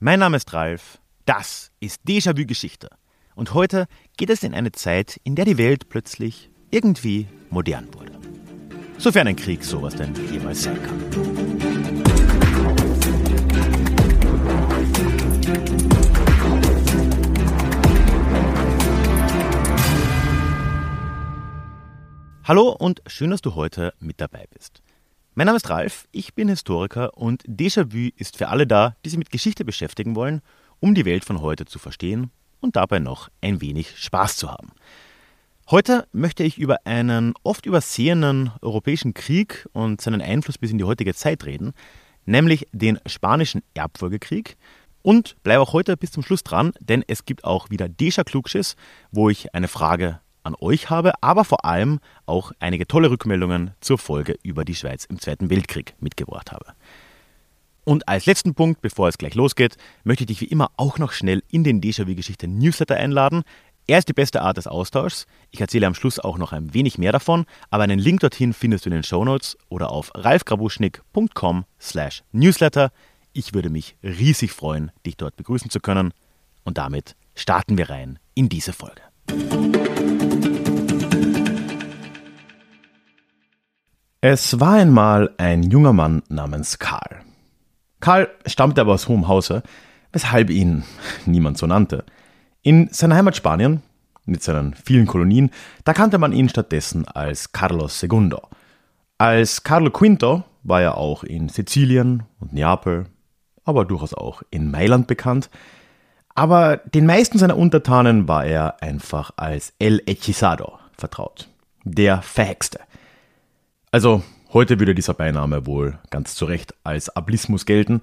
Mein Name ist Ralf, das ist Déjà-vu Geschichte. Und heute geht es in eine Zeit, in der die Welt plötzlich irgendwie modern wurde. Sofern ein Krieg sowas denn jemals sein kann. Hallo und schön, dass du heute mit dabei bist. Mein Name ist Ralf, ich bin Historiker und Déjà-vu ist für alle da, die sich mit Geschichte beschäftigen wollen, um die Welt von heute zu verstehen und dabei noch ein wenig Spaß zu haben. Heute möchte ich über einen oft übersehenen europäischen Krieg und seinen Einfluss bis in die heutige Zeit reden, nämlich den Spanischen Erbfolgekrieg. Und bleibe auch heute bis zum Schluss dran, denn es gibt auch wieder Déjà Klugschiss, wo ich eine Frage an euch habe, aber vor allem auch einige tolle Rückmeldungen zur Folge über die Schweiz im Zweiten Weltkrieg mitgebracht habe. Und als letzten Punkt, bevor es gleich losgeht, möchte ich dich wie immer auch noch schnell in den Déjà-vu-Geschichte Newsletter einladen. Er ist die beste Art des Austauschs. Ich erzähle am Schluss auch noch ein wenig mehr davon, aber einen Link dorthin findest du in den Shownotes oder auf ralfgrabuschnick.com slash newsletter. Ich würde mich riesig freuen, dich dort begrüßen zu können. Und damit starten wir rein in diese Folge. Es war einmal ein junger Mann namens Karl. Karl stammte aber aus hohem Hause, weshalb ihn niemand so nannte. In seiner Heimat Spanien, mit seinen vielen Kolonien, da kannte man ihn stattdessen als Carlos II. Als Carlo V war er auch in Sizilien und Neapel, aber durchaus auch in Mailand bekannt. Aber den meisten seiner Untertanen war er einfach als El Hechizado vertraut, der Verhexte. Also heute würde dieser Beiname wohl ganz zu Recht als Ablismus gelten.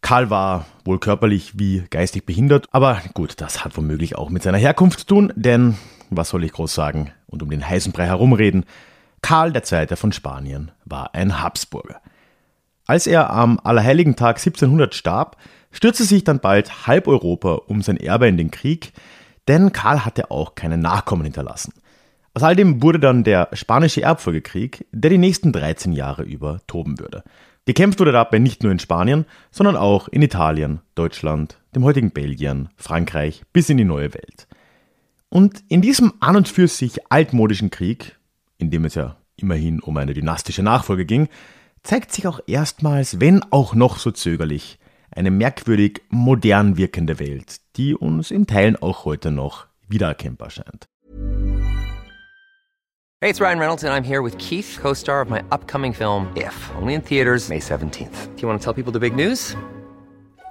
Karl war wohl körperlich wie geistig behindert, aber gut, das hat womöglich auch mit seiner Herkunft zu tun, denn was soll ich groß sagen und um den heißen Brei herumreden? Karl II. von Spanien war ein Habsburger. Als er am Allerheiligen-Tag 1700 starb, stürzte sich dann bald halb Europa um sein Erbe in den Krieg, denn Karl hatte auch keine Nachkommen hinterlassen. Aus all dem wurde dann der Spanische Erbfolgekrieg, der die nächsten 13 Jahre über toben würde. Gekämpft wurde dabei nicht nur in Spanien, sondern auch in Italien, Deutschland, dem heutigen Belgien, Frankreich bis in die neue Welt. Und in diesem an und für sich altmodischen Krieg, in dem es ja immerhin um eine dynastische Nachfolge ging, zeigt sich auch erstmals, wenn auch noch so zögerlich, eine merkwürdig modern wirkende Welt, die uns in Teilen auch heute noch wiedererkennbar scheint. Hey, it's Ryan Reynolds, and I'm here with Keith, co star of my upcoming film, If, only in theaters, May 17th. Do you want to tell people the big news?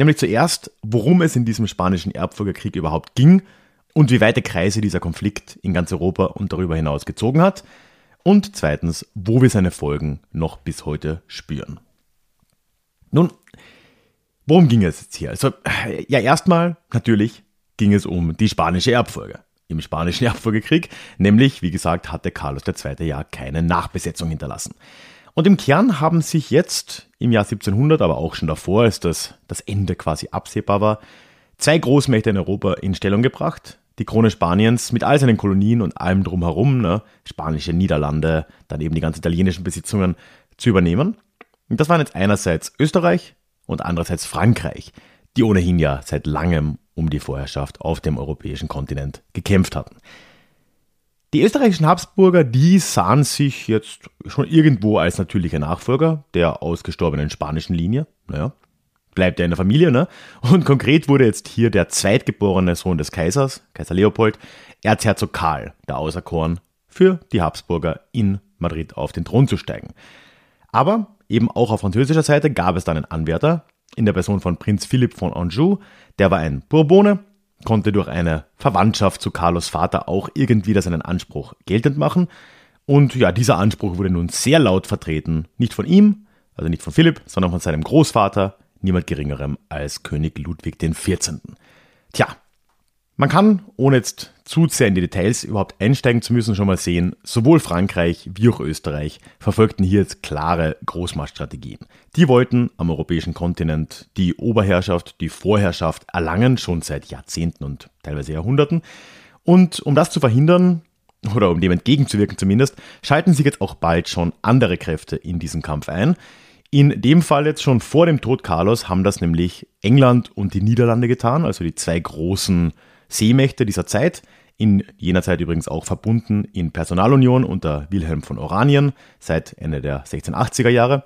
Nämlich zuerst, worum es in diesem spanischen Erbfolgerkrieg überhaupt ging und wie weite Kreise dieser Konflikt in ganz Europa und darüber hinaus gezogen hat. Und zweitens, wo wir seine Folgen noch bis heute spüren. Nun, worum ging es jetzt hier? Also, ja, erstmal natürlich ging es um die spanische Erbfolge im Spanischen Erbfolgekrieg, nämlich, wie gesagt, hatte Carlos II. ja keine Nachbesetzung hinterlassen. Und im Kern haben sich jetzt im Jahr 1700, aber auch schon davor, als das, das Ende quasi absehbar war, zwei Großmächte in Europa in Stellung gebracht. Die Krone Spaniens mit all seinen Kolonien und allem drumherum, ne, spanische Niederlande, dann eben die ganzen italienischen Besitzungen zu übernehmen. Und das waren jetzt einerseits Österreich und andererseits Frankreich, die ohnehin ja seit langem um die Vorherrschaft auf dem europäischen Kontinent gekämpft hatten. Die österreichischen Habsburger, die sahen sich jetzt schon irgendwo als natürliche Nachfolger der ausgestorbenen spanischen Linie. Naja, bleibt ja in der Familie, ne? Und konkret wurde jetzt hier der zweitgeborene Sohn des Kaisers, Kaiser Leopold, Erzherzog Karl, der auserkoren, für die Habsburger in Madrid auf den Thron zu steigen. Aber eben auch auf französischer Seite gab es dann einen Anwärter in der Person von Prinz Philipp von Anjou, der war ein Bourbone, konnte durch eine Verwandtschaft zu Carlos Vater auch irgendwie seinen Anspruch geltend machen. Und ja, dieser Anspruch wurde nun sehr laut vertreten, nicht von ihm, also nicht von Philipp, sondern von seinem Großvater, niemand geringerem als König Ludwig XIV. Tja, Man kann, ohne jetzt zu sehr in die Details überhaupt einsteigen zu müssen, schon mal sehen, sowohl Frankreich wie auch Österreich verfolgten hier jetzt klare Großmachtstrategien. Die wollten am europäischen Kontinent die Oberherrschaft, die Vorherrschaft erlangen, schon seit Jahrzehnten und teilweise Jahrhunderten. Und um das zu verhindern, oder um dem entgegenzuwirken zumindest, schalten sich jetzt auch bald schon andere Kräfte in diesen Kampf ein. In dem Fall jetzt schon vor dem Tod Carlos haben das nämlich England und die Niederlande getan, also die zwei großen Seemächte dieser Zeit, in jener Zeit übrigens auch verbunden in Personalunion unter Wilhelm von Oranien seit Ende der 1680er Jahre.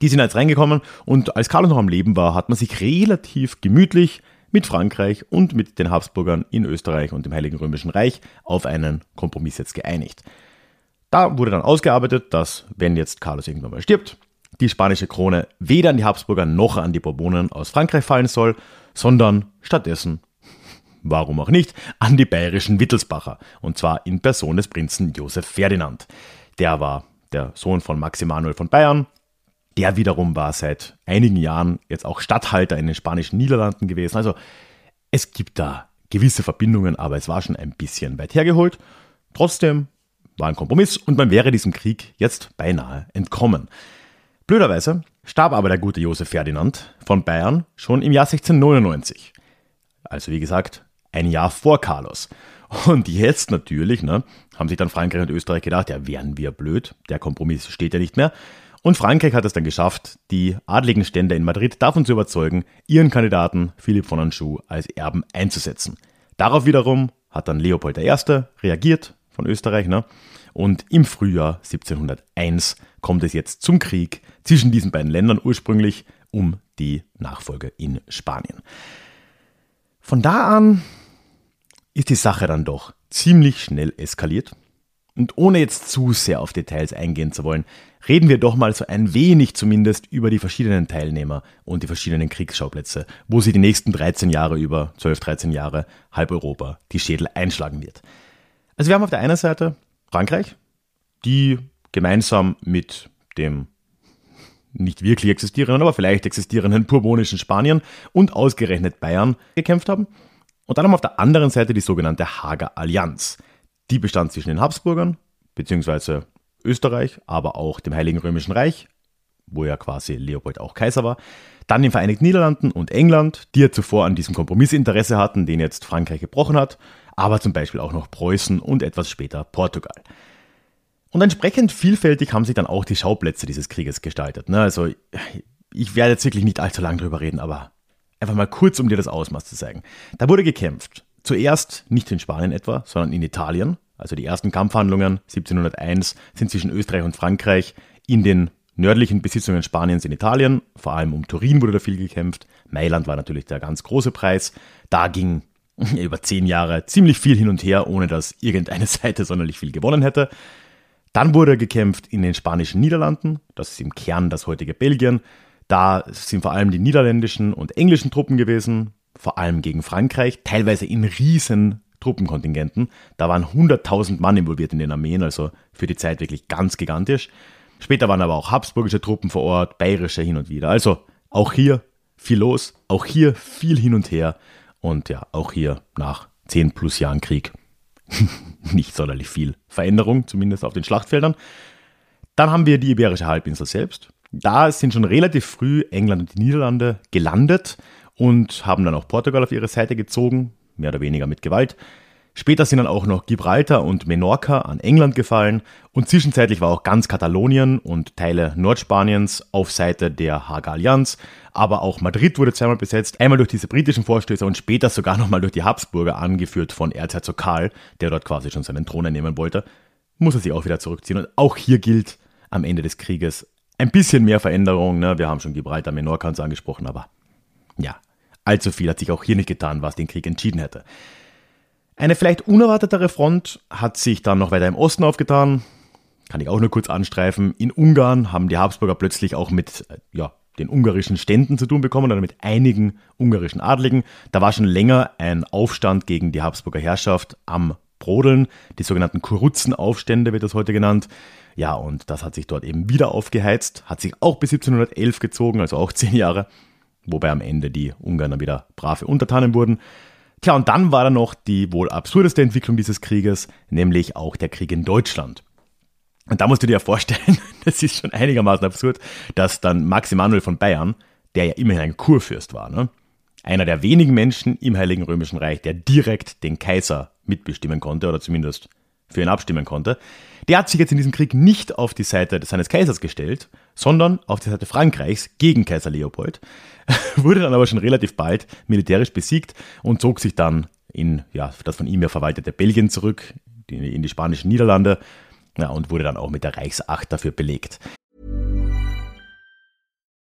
Die sind jetzt reingekommen und als Carlos noch am Leben war, hat man sich relativ gemütlich mit Frankreich und mit den Habsburgern in Österreich und dem Heiligen Römischen Reich auf einen Kompromiss jetzt geeinigt. Da wurde dann ausgearbeitet, dass wenn jetzt Carlos irgendwann mal stirbt, die spanische Krone weder an die Habsburger noch an die Bourbonen aus Frankreich fallen soll, sondern stattdessen warum auch nicht, an die bayerischen Wittelsbacher, und zwar in Person des Prinzen Josef Ferdinand. Der war der Sohn von Max Emanuel von Bayern, der wiederum war seit einigen Jahren jetzt auch Statthalter in den spanischen Niederlanden gewesen. Also es gibt da gewisse Verbindungen, aber es war schon ein bisschen weit hergeholt. Trotzdem war ein Kompromiss und man wäre diesem Krieg jetzt beinahe entkommen. Blöderweise starb aber der gute Josef Ferdinand von Bayern schon im Jahr 1699. Also wie gesagt, ein Jahr vor Carlos. Und jetzt natürlich, ne, haben sich dann Frankreich und Österreich gedacht, ja, wären wir blöd, der Kompromiss steht ja nicht mehr. Und Frankreich hat es dann geschafft, die adligen Stände in Madrid davon zu überzeugen, ihren Kandidaten Philipp von Anjou als Erben einzusetzen. Darauf wiederum hat dann Leopold I. reagiert von Österreich, ne? Und im Frühjahr 1701 kommt es jetzt zum Krieg zwischen diesen beiden Ländern ursprünglich um die Nachfolge in Spanien. Von da an ist die Sache dann doch ziemlich schnell eskaliert. Und ohne jetzt zu sehr auf Details eingehen zu wollen, reden wir doch mal so ein wenig zumindest über die verschiedenen Teilnehmer und die verschiedenen Kriegsschauplätze, wo sie die nächsten 13 Jahre über, 12, 13 Jahre, halb Europa die Schädel einschlagen wird. Also wir haben auf der einen Seite Frankreich, die gemeinsam mit dem nicht wirklich existierenden, aber vielleicht existierenden bourbonischen Spanien und ausgerechnet Bayern gekämpft haben. Und dann haben wir auf der anderen Seite die sogenannte Hager Allianz. Die bestand zwischen den Habsburgern, beziehungsweise Österreich, aber auch dem Heiligen Römischen Reich, wo ja quasi Leopold auch Kaiser war, dann den Vereinigten Niederlanden und England, die ja zuvor an diesem Kompromiss Interesse hatten, den jetzt Frankreich gebrochen hat, aber zum Beispiel auch noch Preußen und etwas später Portugal. Und entsprechend vielfältig haben sich dann auch die Schauplätze dieses Krieges gestaltet. Ne? Also ich werde jetzt wirklich nicht allzu lange drüber reden, aber Einfach mal kurz, um dir das Ausmaß zu zeigen. Da wurde gekämpft. Zuerst nicht in Spanien etwa, sondern in Italien. Also die ersten Kampfhandlungen 1701 sind zwischen Österreich und Frankreich in den nördlichen Besitzungen Spaniens in Italien. Vor allem um Turin wurde da viel gekämpft. Mailand war natürlich der ganz große Preis. Da ging über zehn Jahre ziemlich viel hin und her, ohne dass irgendeine Seite sonderlich viel gewonnen hätte. Dann wurde gekämpft in den spanischen Niederlanden, das ist im Kern das heutige Belgien. Da sind vor allem die niederländischen und englischen Truppen gewesen, vor allem gegen Frankreich, teilweise in riesen Truppenkontingenten. Da waren 100.000 Mann involviert in den Armeen, also für die Zeit wirklich ganz gigantisch. Später waren aber auch habsburgische Truppen vor Ort, bayerische hin und wieder. Also auch hier viel los, auch hier viel hin und her und ja, auch hier nach 10 plus Jahren Krieg nicht sonderlich viel Veränderung, zumindest auf den Schlachtfeldern. Dann haben wir die Iberische Halbinsel selbst. Da sind schon relativ früh England und die Niederlande gelandet und haben dann auch Portugal auf ihre Seite gezogen, mehr oder weniger mit Gewalt. Später sind dann auch noch Gibraltar und Menorca an England gefallen und zwischenzeitlich war auch ganz Katalonien und Teile Nordspaniens auf Seite der Hager Allianz, aber auch Madrid wurde zweimal besetzt, einmal durch diese britischen Vorstöße und später sogar nochmal durch die Habsburger, angeführt von Erzherzog Karl, der dort quasi schon seinen Thron einnehmen wollte, muss er sich auch wieder zurückziehen und auch hier gilt am Ende des Krieges, ein bisschen mehr Veränderung. Ne? Wir haben schon Gibraltar, Menorca angesprochen, aber ja, allzu viel hat sich auch hier nicht getan, was den Krieg entschieden hätte. Eine vielleicht unerwartetere Front hat sich dann noch weiter im Osten aufgetan. Kann ich auch nur kurz anstreifen. In Ungarn haben die Habsburger plötzlich auch mit äh, ja, den ungarischen Ständen zu tun bekommen oder mit einigen ungarischen Adligen. Da war schon länger ein Aufstand gegen die Habsburger Herrschaft am Brodeln. Die sogenannten Kurutzenaufstände wird das heute genannt. Ja, und das hat sich dort eben wieder aufgeheizt, hat sich auch bis 1711 gezogen, also auch zehn Jahre, wobei am Ende die Ungarn dann wieder brave Untertanen wurden. Tja, und dann war da noch die wohl absurdeste Entwicklung dieses Krieges, nämlich auch der Krieg in Deutschland. Und da musst du dir ja vorstellen, das ist schon einigermaßen absurd, dass dann Max Emanuel von Bayern, der ja immerhin ein Kurfürst war, ne? einer der wenigen Menschen im Heiligen Römischen Reich, der direkt den Kaiser mitbestimmen konnte oder zumindest für ihn abstimmen konnte, der hat sich jetzt in diesem Krieg nicht auf die Seite seines Kaisers gestellt, sondern auf die Seite Frankreichs gegen Kaiser Leopold, wurde dann aber schon relativ bald militärisch besiegt und zog sich dann in ja, das von ihm ja verwaltete Belgien zurück, in die spanischen Niederlande ja, und wurde dann auch mit der Reichsacht dafür belegt.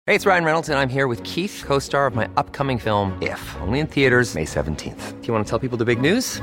Hey, it's Ryan Reynolds and I'm here with Keith, co-star of my upcoming film If, only in theaters May 17th. Do you want to tell people the big news?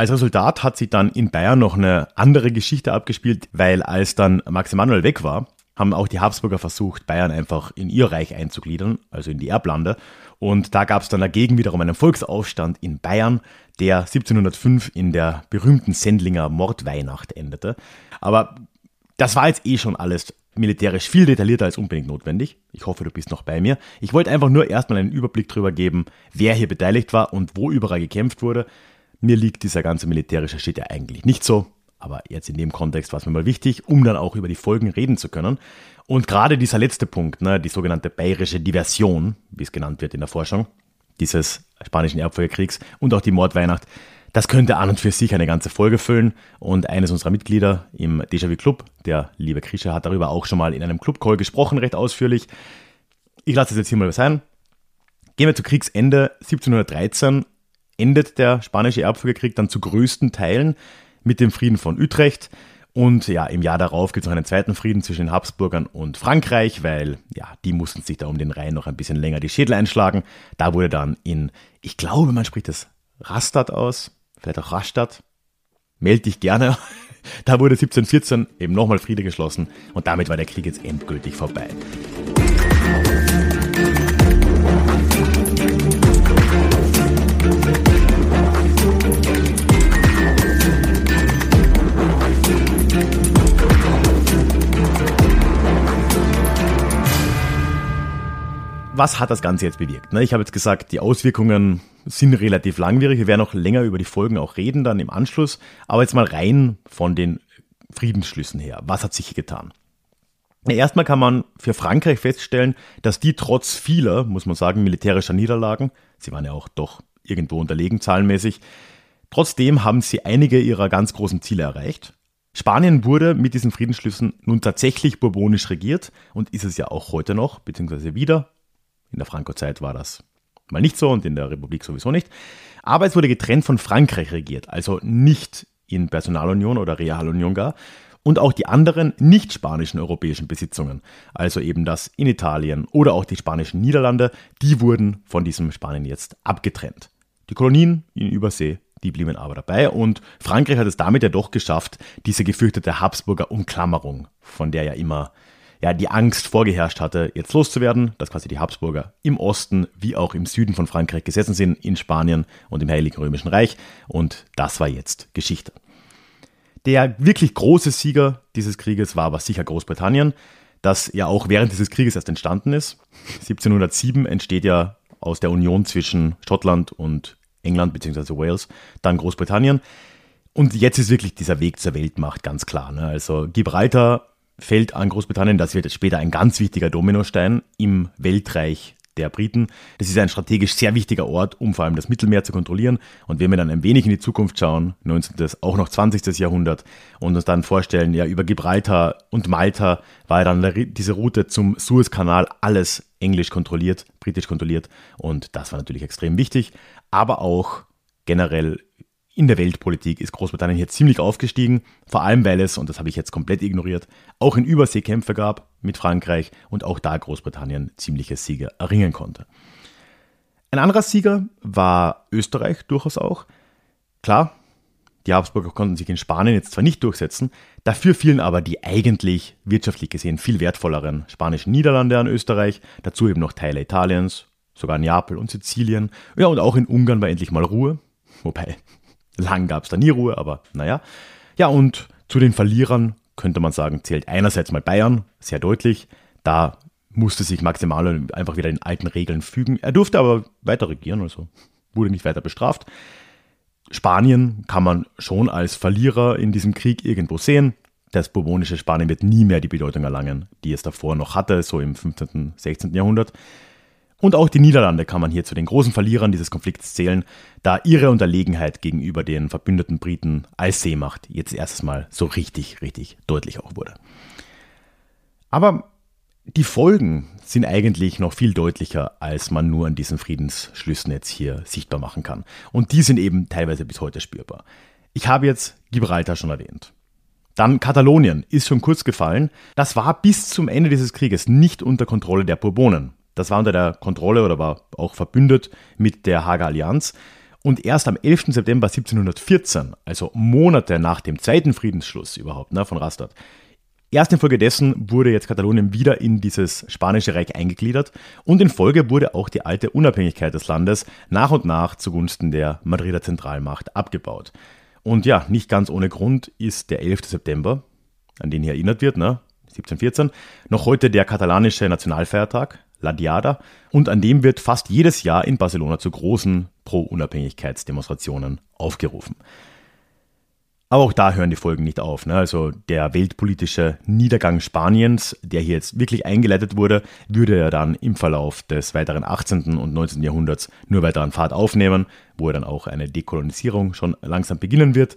Als Resultat hat sich dann in Bayern noch eine andere Geschichte abgespielt, weil als dann Max Emanuel weg war, haben auch die Habsburger versucht, Bayern einfach in ihr Reich einzugliedern, also in die Erblande. Und da gab es dann dagegen wiederum einen Volksaufstand in Bayern, der 1705 in der berühmten Sendlinger Mordweihnacht endete. Aber das war jetzt eh schon alles militärisch viel detaillierter als unbedingt notwendig. Ich hoffe, du bist noch bei mir. Ich wollte einfach nur erstmal einen Überblick darüber geben, wer hier beteiligt war und wo überall gekämpft wurde. Mir liegt dieser ganze militärische Shit ja eigentlich nicht so, aber jetzt in dem Kontext war es mir mal wichtig, um dann auch über die Folgen reden zu können. Und gerade dieser letzte Punkt, ne, die sogenannte bayerische Diversion, wie es genannt wird in der Forschung, dieses spanischen Erbfolgekriegs und auch die Mordweihnacht, das könnte an und für sich eine ganze Folge füllen. Und eines unserer Mitglieder im Déjà-vu Club, der liebe Krische, hat darüber auch schon mal in einem Club-Call gesprochen, recht ausführlich. Ich lasse es jetzt hier mal sein. Gehen wir zu Kriegsende 1713 endet der spanische Erbfolgekrieg dann zu größten Teilen mit dem Frieden von Utrecht. Und ja, im Jahr darauf gibt es noch einen zweiten Frieden zwischen den Habsburgern und Frankreich, weil ja, die mussten sich da um den Rhein noch ein bisschen länger die Schädel einschlagen. Da wurde dann in, ich glaube, man spricht das Rastatt aus, vielleicht auch Rastatt. Meld dich gerne. Da wurde 1714 eben nochmal Friede geschlossen und damit war der Krieg jetzt endgültig vorbei. Was hat das Ganze jetzt bewirkt? Ne, ich habe jetzt gesagt, die Auswirkungen sind relativ langwierig. Wir werden noch länger über die Folgen auch reden dann im Anschluss. Aber jetzt mal rein von den Friedensschlüssen her. Was hat sich getan? Erstmal kann man für Frankreich feststellen, dass die trotz vieler, muss man sagen, militärischer Niederlagen, sie waren ja auch doch irgendwo unterlegen zahlenmäßig, trotzdem haben sie einige ihrer ganz großen Ziele erreicht. Spanien wurde mit diesen Friedensschlüssen nun tatsächlich bourbonisch regiert und ist es ja auch heute noch, beziehungsweise wieder, in der Franco-Zeit war das mal nicht so und in der Republik sowieso nicht. Aber es wurde getrennt von Frankreich regiert, also nicht in Personalunion oder Realunion gar. Und auch die anderen nicht spanischen europäischen Besitzungen, also eben das in Italien oder auch die spanischen Niederlande, die wurden von diesem Spanien jetzt abgetrennt. Die Kolonien in Übersee, die blieben aber dabei und Frankreich hat es damit ja doch geschafft, diese gefürchtete Habsburger Umklammerung, von der ja immer ja, die Angst vorgeherrscht hatte, jetzt loszuwerden, dass quasi die Habsburger im Osten wie auch im Süden von Frankreich gesessen sind, in Spanien und im Heiligen Römischen Reich. Und das war jetzt Geschichte. Der wirklich große Sieger dieses Krieges war aber sicher Großbritannien, das ja auch während dieses Krieges erst entstanden ist. 1707 entsteht ja aus der Union zwischen Schottland und England bzw. Wales, dann Großbritannien. Und jetzt ist wirklich dieser Weg zur Weltmacht ganz klar. Ne? Also Gibraltar fällt an Großbritannien. Das wird später ein ganz wichtiger Dominostein im Weltreich der Briten. Das ist ein strategisch sehr wichtiger Ort, um vor allem das Mittelmeer zu kontrollieren. Und wenn wir dann ein wenig in die Zukunft schauen, 19., auch noch 20. Jahrhundert, und uns dann vorstellen, ja, über Gibraltar und Malta war dann diese Route zum Suezkanal alles englisch kontrolliert, britisch kontrolliert. Und das war natürlich extrem wichtig. Aber auch generell in der Weltpolitik ist Großbritannien hier ziemlich aufgestiegen, vor allem weil es, und das habe ich jetzt komplett ignoriert, auch in Überseekämpfe gab mit Frankreich und auch da Großbritannien ziemliche Siege erringen konnte. Ein anderer Sieger war Österreich durchaus auch. Klar, Die Habsburger konnten sich in Spanien jetzt zwar nicht durchsetzen, dafür fielen aber die eigentlich wirtschaftlich gesehen viel wertvolleren spanischen Niederlande an Österreich, dazu eben noch Teile Italiens, sogar Neapel und Sizilien. Ja, und auch in Ungarn war endlich mal Ruhe. Wobei, lang gab es da nie Ruhe, aber naja. Ja, und zu den Verlierern könnte man sagen, zählt einerseits mal Bayern, sehr deutlich. Da musste sich Maximilian einfach wieder den alten Regeln fügen. Er durfte aber weiter regieren, also wurde nicht weiter bestraft. Spanien kann man schon als Verlierer in diesem Krieg irgendwo sehen. Das bourbonische Spanien wird nie mehr die Bedeutung erlangen, die es davor noch hatte, so im 15., 16. Jahrhundert. Und auch die Niederlande kann man hier zu den großen Verlierern dieses Konflikts zählen, da ihre Unterlegenheit gegenüber den verbündeten Briten als Seemacht jetzt erstes Mal so richtig, richtig deutlich auch wurde. Aber die Folgen sind eigentlich noch viel deutlicher, als man nur an diesen Friedensschlüssen jetzt hier sichtbar machen kann. Und die sind eben teilweise bis heute spürbar. Ich habe jetzt Gibraltar schon erwähnt. Dann Katalonien ist schon kurz gefallen. Das war bis zum Ende dieses Krieges nicht unter Kontrolle der Bourbonen. Das war unter der Kontrolle oder war auch verbündet mit der Hager Allianz. Und erst am 11. September 1714, also Monate nach dem zweiten Friedensschluss überhaupt ne, von Rastatt, erst infolgedessen wurde jetzt Katalonien wieder in dieses spanische Reich eingegliedert und in Folge wurde auch die alte Unabhängigkeit des Landes nach und nach zugunsten der Madrider Zentralmacht abgebaut. Und ja, nicht ganz ohne Grund ist der 11. September, an den hier erinnert wird, ne, 1714, noch heute der katalanische Nationalfeiertag, La Diada, und an dem wird fast jedes Jahr in Barcelona zu großen Pro-Unabhängigkeitsdemonstrationen aufgerufen. Aber auch da hören die Folgen nicht auf. Ne? Also der weltpolitische Niedergang Spaniens, der hier jetzt wirklich eingeleitet wurde, würde ja dann im Verlauf des weiteren 18. und 19. Jahrhunderts nur weiter an Fahrt aufnehmen, wo er dann auch eine Dekolonisierung schon langsam beginnen wird.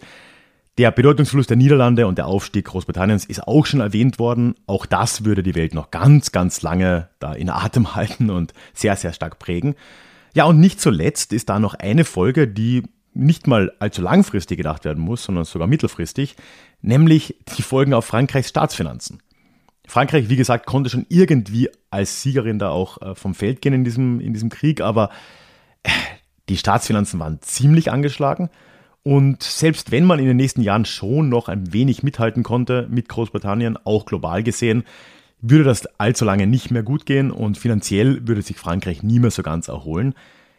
Der Bedeutungsverlust der Niederlande und der Aufstieg Großbritanniens ist auch schon erwähnt worden. Auch das würde die Welt noch ganz, ganz lange da in Atem halten und sehr, sehr stark prägen. Ja, und nicht zuletzt ist da noch eine Folge, die nicht mal allzu langfristig gedacht werden muss, sondern sogar mittelfristig, nämlich die Folgen auf Frankreichs Staatsfinanzen. Frankreich, wie gesagt, konnte schon irgendwie als Siegerin da auch äh, vom Feld gehen in diesem, in diesem Krieg, aber äh, die Staatsfinanzen waren ziemlich angeschlagen und selbst wenn man in den nächsten Jahren schon noch ein wenig mithalten konnte mit Großbritannien, auch global gesehen, würde das allzu lange nicht mehr gut gehen und finanziell würde sich Frankreich nie mehr so ganz erholen.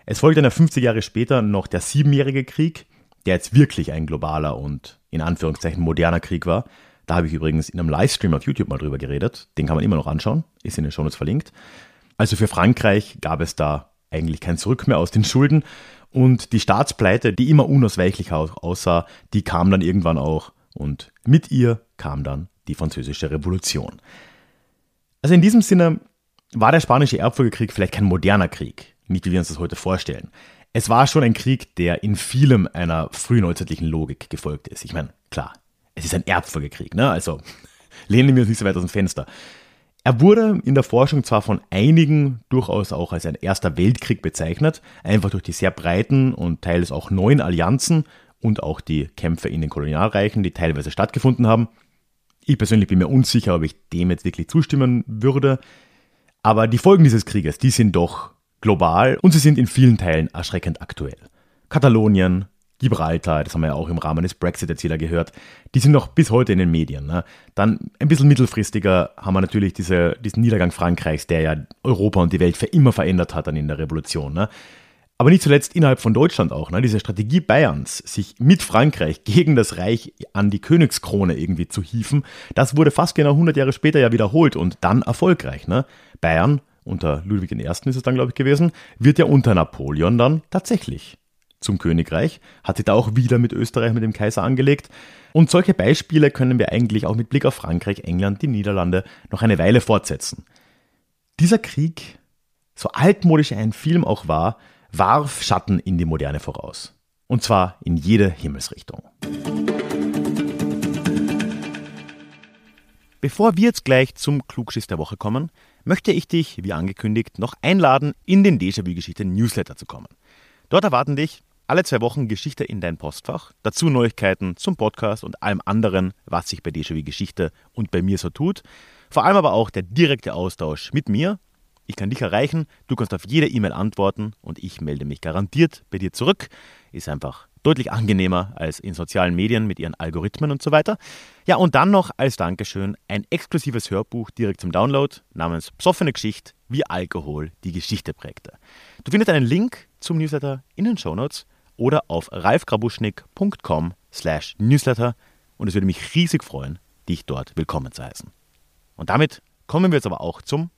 Es folgte dann 50 Jahre später noch der Siebenjährige Krieg, der jetzt wirklich ein globaler und in Anführungszeichen moderner Krieg war. Da habe ich übrigens in einem Livestream auf YouTube mal drüber geredet. Den kann man immer noch anschauen, ist in den Shownotes verlinkt. Also für Frankreich gab es da eigentlich kein Zurück mehr aus den Schulden und die Staatspleite, die immer unausweichlich aussah, die kam dann irgendwann auch. Und mit ihr kam dann die Französische Revolution. Also in diesem Sinne war der Spanische Erbfolgekrieg vielleicht kein moderner Krieg, nicht wie wir uns das heute vorstellen. Es war schon ein Krieg, der in vielem einer frühneuzeitlichen Logik gefolgt ist. Ich meine, klar, es ist ein Erbfolgekrieg, ne? Also lehnen wir uns nicht so weit aus dem Fenster. Er wurde in der Forschung zwar von einigen durchaus auch als ein erster Weltkrieg bezeichnet, einfach durch die sehr breiten und teils auch neuen Allianzen und auch die Kämpfe in den Kolonialreichen, die teilweise stattgefunden haben. Ich persönlich bin mir unsicher, ob ich dem jetzt wirklich zustimmen würde. Aber die Folgen dieses Krieges, die sind doch global und sie sind in vielen Teilen erschreckend aktuell. Katalonien, Gibraltar, das haben wir ja auch im Rahmen des Brexit-Erzähler gehört, die sind noch bis heute in den Medien. Ne? Dann ein bisschen mittelfristiger haben wir natürlich diese, diesen Niedergang Frankreichs, der ja Europa und die Welt für immer verändert hat dann in der Revolution. Ne? Aber nicht zuletzt innerhalb von Deutschland auch. Ne? Diese Strategie Bayerns, sich mit Frankreich gegen das Reich an die Königskrone irgendwie zu hieven, das wurde fast genau 100 Jahre später ja wiederholt und dann erfolgreich. Ne? Bayern, unter Ludwig I. ist es dann, glaube ich, gewesen, wird ja unter Napoleon dann tatsächlich zum Königreich, hat sich da auch wieder mit Österreich, mit dem Kaiser angelegt. Und solche Beispiele können wir eigentlich auch mit Blick auf Frankreich, England, die Niederlande noch eine Weile fortsetzen. Dieser Krieg, so altmodisch ein Film auch war, warf Schatten in die Moderne voraus. Und zwar in jede Himmelsrichtung. Bevor wir jetzt gleich zum Klugschiss der Woche kommen, möchte ich dich, wie angekündigt, noch einladen, in den Déjà-vu-Geschichte Newsletter zu kommen. Dort erwarten dich alle zwei Wochen Geschichte in dein Postfach, dazu Neuigkeiten zum Podcast und allem anderen, was sich bei Déjà-vu Geschichte und bei mir so tut. Vor allem aber auch der direkte Austausch mit mir. Ich kann dich erreichen, du kannst auf jede E-Mail antworten und ich melde mich garantiert bei dir zurück. Ist einfach deutlich angenehmer als in sozialen Medien mit ihren Algorithmen und so weiter. Ja, und dann noch als Dankeschön ein exklusives Hörbuch direkt zum Download namens Psoffene Geschichte, wie Alkohol die Geschichte prägte. Du findest einen Link zum Newsletter in den Shownotes oder auf ralfgrabuschnick.com slash newsletter und es würde mich riesig freuen, dich dort willkommen zu heißen. Und damit kommen wir jetzt aber auch zum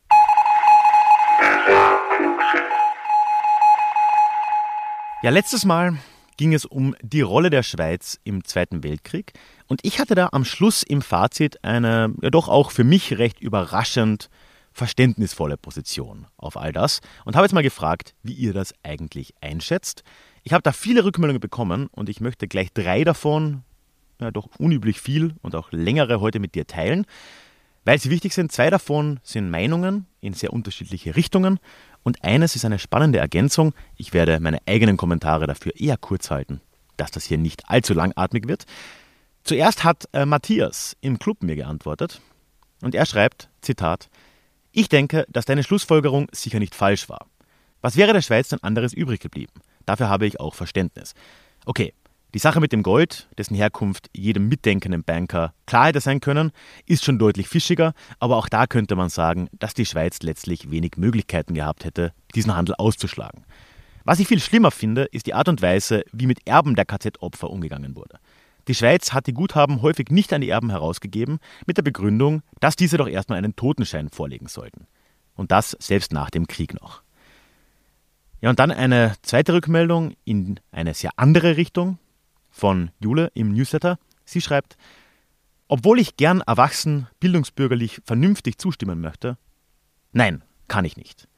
Ja, letztes Mal ging es um die Rolle der Schweiz im Zweiten Weltkrieg und ich hatte da am Schluss im Fazit eine ja doch auch für mich recht überraschend verständnisvolle Position auf all das und habe jetzt mal gefragt, wie ihr das eigentlich einschätzt. Ich habe da viele Rückmeldungen bekommen und ich möchte gleich drei davon, ja doch unüblich viel und auch längere heute mit dir teilen, weil sie wichtig sind. Zwei davon sind Meinungen in sehr unterschiedliche Richtungen und eines ist eine spannende Ergänzung. Ich werde meine eigenen Kommentare dafür eher kurz halten, dass das hier nicht allzu langatmig wird. Zuerst hat äh, Matthias im Club mir geantwortet und er schreibt, Zitat, ich denke, dass deine Schlussfolgerung sicher nicht falsch war. Was wäre der Schweiz denn anderes übrig geblieben? Dafür habe ich auch Verständnis. Okay, die Sache mit dem Gold, dessen Herkunft jedem mitdenkenden Banker klar hätte sein können, ist schon deutlich fischiger, aber auch da könnte man sagen, dass die Schweiz letztlich wenig Möglichkeiten gehabt hätte, diesen Handel auszuschlagen. Was ich viel schlimmer finde, ist die Art und Weise, wie mit Erben der KZ-Opfer umgegangen wurde. Die Schweiz hat die Guthaben häufig nicht an die Erben herausgegeben, mit der Begründung, dass diese doch erstmal einen Totenschein vorlegen sollten. Und das selbst nach dem Krieg noch. Ja, und dann eine zweite Rückmeldung in eine sehr andere Richtung, von Jule im Newsletter. Sie schreibt, obwohl ich gern erwachsen, bildungsbürgerlich, vernünftig zustimmen möchte, nein, kann ich nicht.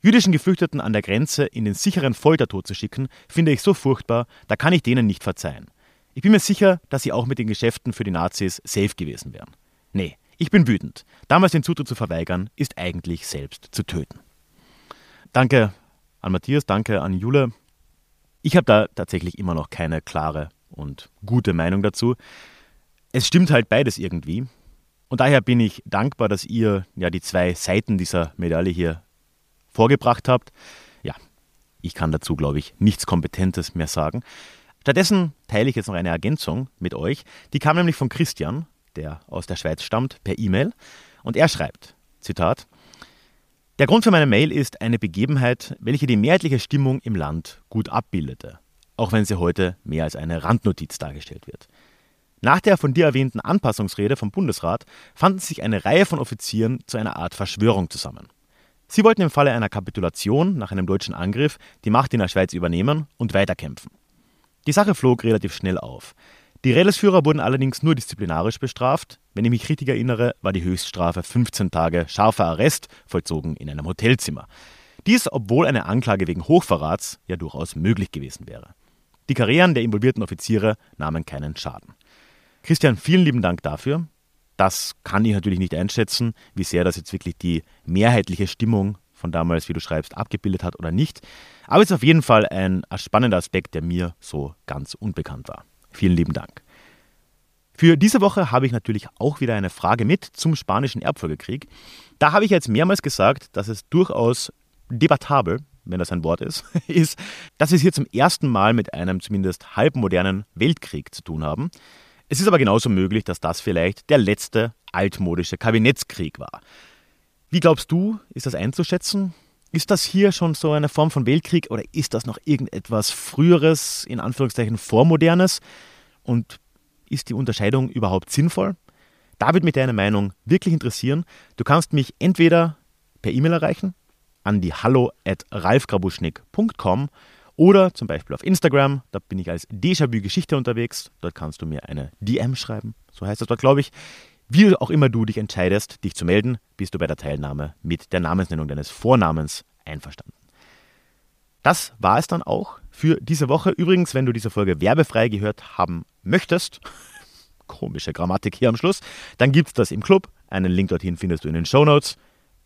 Jüdischen Geflüchteten an der Grenze in den sicheren Foltertod zu schicken, finde ich so furchtbar, da kann ich denen nicht verzeihen. Ich bin mir sicher, dass sie auch mit den Geschäften für die Nazis safe gewesen wären. Nee, ich bin wütend. Damals den Zutritt zu verweigern, ist eigentlich selbst zu töten. Danke an Matthias, danke an Jule. Ich habe da tatsächlich immer noch keine klare und gute Meinung dazu. Es stimmt halt beides irgendwie. Und daher bin ich dankbar, dass ihr ja die zwei Seiten dieser Medaille hier vorgebracht habt. Ja, ich kann dazu, glaube ich, nichts Kompetentes mehr sagen. Stattdessen teile ich jetzt noch eine Ergänzung mit euch. Die kam nämlich von Christian, der aus der Schweiz stammt, per E-Mail. Und er schreibt, Zitat, der Grund für meine Mail ist eine Begebenheit, welche die mehrheitliche Stimmung im Land gut abbildete auch wenn sie heute mehr als eine Randnotiz dargestellt wird. Nach der von dir erwähnten Anpassungsrede vom Bundesrat fanden sich eine Reihe von Offizieren zu einer Art Verschwörung zusammen. Sie wollten im Falle einer Kapitulation nach einem deutschen Angriff die Macht in der Schweiz übernehmen und weiterkämpfen. Die Sache flog relativ schnell auf. Die Rädelsführer wurden allerdings nur disziplinarisch bestraft. Wenn ich mich richtig erinnere, war die Höchststrafe 15 Tage scharfer Arrest, vollzogen in einem Hotelzimmer. Dies, obwohl eine Anklage wegen Hochverrats ja durchaus möglich gewesen wäre. Die Karrieren der involvierten Offiziere nahmen keinen Schaden. Christian, vielen lieben Dank dafür. Das kann ich natürlich nicht einschätzen, wie sehr das jetzt wirklich die mehrheitliche Stimmung von damals, wie du schreibst, abgebildet hat oder nicht. Aber es ist auf jeden Fall ein spannender Aspekt, der mir so ganz unbekannt war. Vielen lieben Dank. Für diese Woche habe ich natürlich auch wieder eine Frage mit zum spanischen Erbfolgekrieg. Da habe ich jetzt mehrmals gesagt, dass es durchaus debattabel wenn das ein Wort ist, ist, dass wir es hier zum ersten Mal mit einem zumindest halbmodernen Weltkrieg zu tun haben. Es ist aber genauso möglich, dass das vielleicht der letzte altmodische Kabinettskrieg war. Wie glaubst du, ist das einzuschätzen? Ist das hier schon so eine Form von Weltkrieg oder ist das noch irgendetwas Früheres, in Anführungszeichen Vormodernes? Und ist die Unterscheidung überhaupt sinnvoll? Da würde mich deine Meinung wirklich interessieren. Du kannst mich entweder per E-Mail erreichen an die hallo at ralfgrabuschnick.com oder zum Beispiel auf Instagram, da bin ich als Déjà-vu Geschichte unterwegs. Dort kannst du mir eine DM schreiben, so heißt das dort, glaube ich. Wie auch immer du dich entscheidest, dich zu melden, bist du bei der Teilnahme mit der Namensnennung deines Vornamens einverstanden. Das war es dann auch für diese Woche. Übrigens, wenn du diese Folge werbefrei gehört haben möchtest, komische Grammatik hier am Schluss, dann gibt es das im Club. Einen Link dorthin findest du in den Show Notes.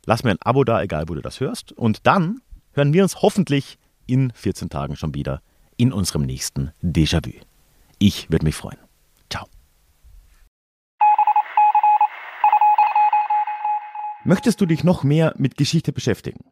Lass mir ein Abo da, egal wo du das hörst. Und dann hören wir uns hoffentlich in 14 Tagen schon wieder in unserem nächsten Déjà-vu. Ich würde mich freuen. Ciao. Möchtest du dich noch mehr mit Geschichte beschäftigen?